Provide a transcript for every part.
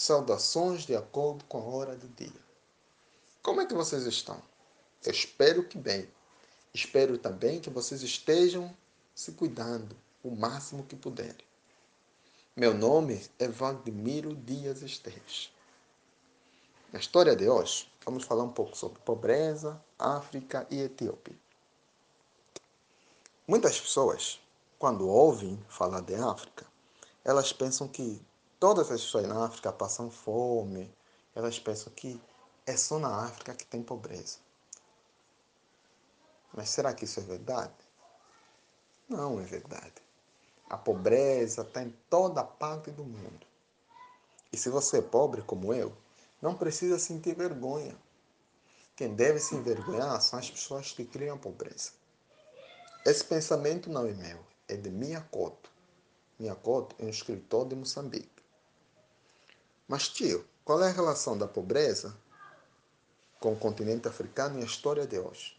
Saudações de acordo com a hora do dia. Como é que vocês estão? Eu espero que bem. Espero também que vocês estejam se cuidando o máximo que puderem. Meu nome é Valdemiro Dias Esteves. Na história de hoje, vamos falar um pouco sobre pobreza, África e Etiópia. Muitas pessoas, quando ouvem falar de África, elas pensam que todas as pessoas na África passam fome, elas pensam que é só na África que tem pobreza. Mas será que isso é verdade? Não é verdade. A pobreza está em toda parte do mundo. E se você é pobre como eu, não precisa sentir vergonha. Quem deve se envergonhar são as pessoas que criam a pobreza. Esse pensamento não é meu, é de Miyakoto. Miyakoto é um escritor de Moçambique. Mas, tio, qual é a relação da pobreza com o continente africano e a história de hoje?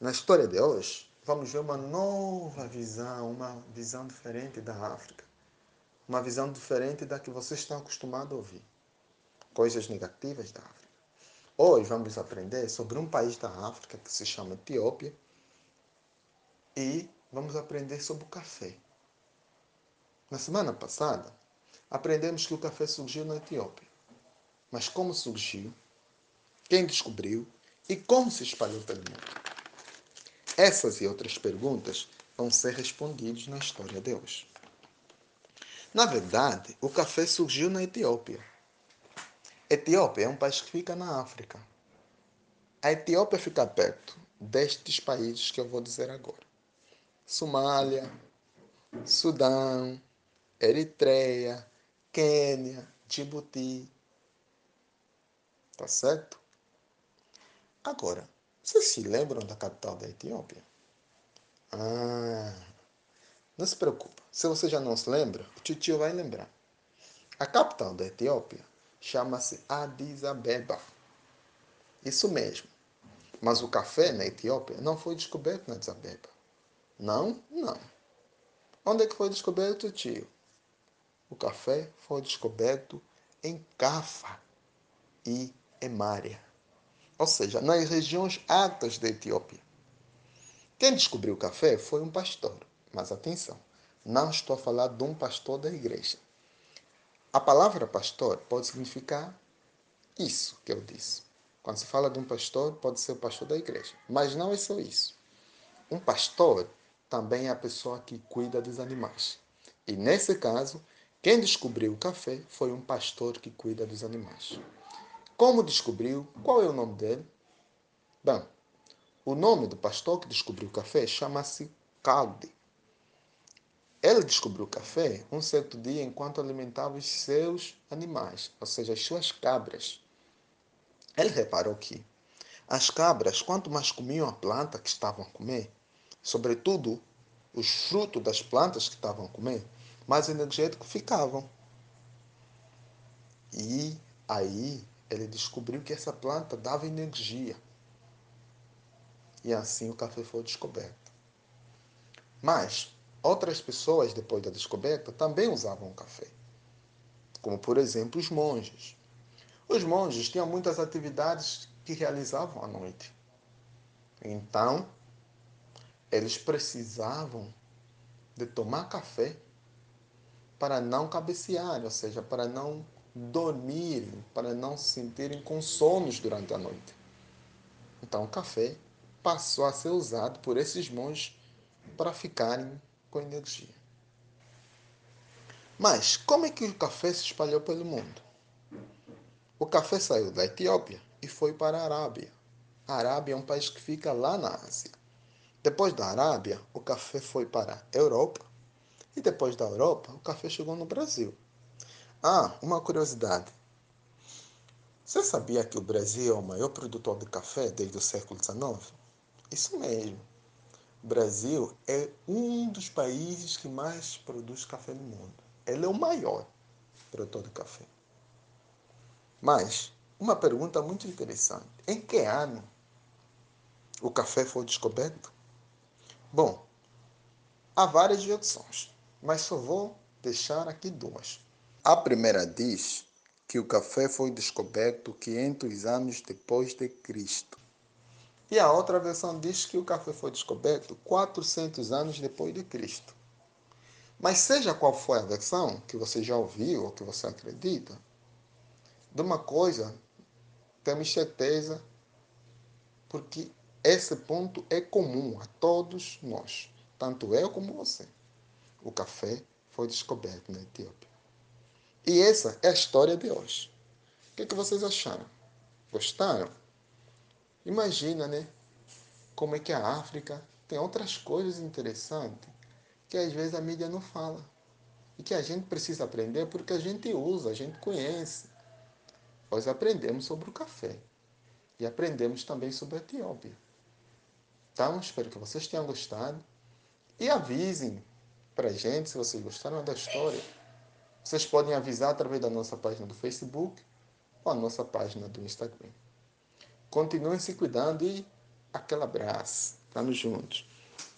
Na história de hoje, vamos ver uma nova visão, uma visão diferente da África. Uma visão diferente da que vocês estão acostumados a ouvir. Coisas negativas da África. Hoje vamos aprender sobre um país da África que se chama Etiópia e vamos aprender sobre o café. Na semana passada, aprendemos que o café surgiu na Etiópia. Mas como surgiu? Quem descobriu? E como se espalhou pelo mundo? Essas e outras perguntas vão ser respondidas na história de hoje. Na verdade, o café surgiu na Etiópia. Etiópia é um país que fica na África. A Etiópia fica perto destes países que eu vou dizer agora: Somália, Sudão, Eritreia, Quênia, Djibouti. Tá certo? Agora, vocês se lembram da capital da Etiópia? Ah, não se preocupe. Se você já não se lembra, o tio vai lembrar. A capital da Etiópia chama-se Addis Abeba. Isso mesmo. Mas o café na Etiópia não foi descoberto na Addis Abeba. Não? Não. Onde é que foi descoberto, tio? O café foi descoberto em Cafa e Emária, ou seja, nas regiões altas da Etiópia. Quem descobriu o café foi um pastor, mas atenção, não estou a falar de um pastor da igreja. A palavra pastor pode significar isso que eu disse. Quando se fala de um pastor, pode ser o pastor da igreja, mas não é só isso. Um pastor também é a pessoa que cuida dos animais. E nesse caso, quem descobriu o café foi um pastor que cuida dos animais. Como descobriu? Qual é o nome dele? Bem, o nome do pastor que descobriu o café chama-se Calde. Ele descobriu o café um certo dia enquanto alimentava os seus animais, ou seja, as suas cabras. Ele reparou que as cabras, quanto mais comiam a planta que estavam a comer, sobretudo os frutos das plantas que estavam a comer, mais energéticos ficavam. E aí ele descobriu que essa planta dava energia. E assim o café foi descoberto. Mas outras pessoas, depois da descoberta, também usavam o café. Como, por exemplo, os monges. Os monges tinham muitas atividades que realizavam à noite. Então, eles precisavam de tomar café para não cabecear, ou seja, para não dormir, para não se sentirem com sonos durante a noite. Então o café passou a ser usado por esses monges para ficarem com energia. Mas como é que o café se espalhou pelo mundo? O café saiu da Etiópia e foi para a Arábia. A Arábia é um país que fica lá na Ásia. Depois da Arábia, o café foi para a Europa, e depois da Europa, o café chegou no Brasil. Ah, uma curiosidade. Você sabia que o Brasil é o maior produtor de café desde o século XIX? Isso mesmo. O Brasil é um dos países que mais produz café no mundo. Ele é o maior produtor de café. Mas, uma pergunta muito interessante: em que ano o café foi descoberto? Bom, há várias versões mas só vou deixar aqui duas. A primeira diz que o café foi descoberto 500 anos depois de Cristo. E a outra versão diz que o café foi descoberto 400 anos depois de Cristo. Mas seja qual for a versão que você já ouviu ou que você acredita, de uma coisa temos certeza, porque esse ponto é comum a todos nós, tanto eu como você. O café foi descoberto na Etiópia. E essa é a história de hoje. O que, é que vocês acharam? Gostaram? Imagina, né? Como é que a África tem outras coisas interessantes que às vezes a mídia não fala. E que a gente precisa aprender porque a gente usa, a gente conhece. Nós aprendemos sobre o café. E aprendemos também sobre a Etiópia. Então, espero que vocês tenham gostado. E avisem para a gente se vocês gostaram da história. Vocês podem avisar através da nossa página do Facebook ou a nossa página do Instagram. Continuem se cuidando e aquele abraço. Estamos juntos.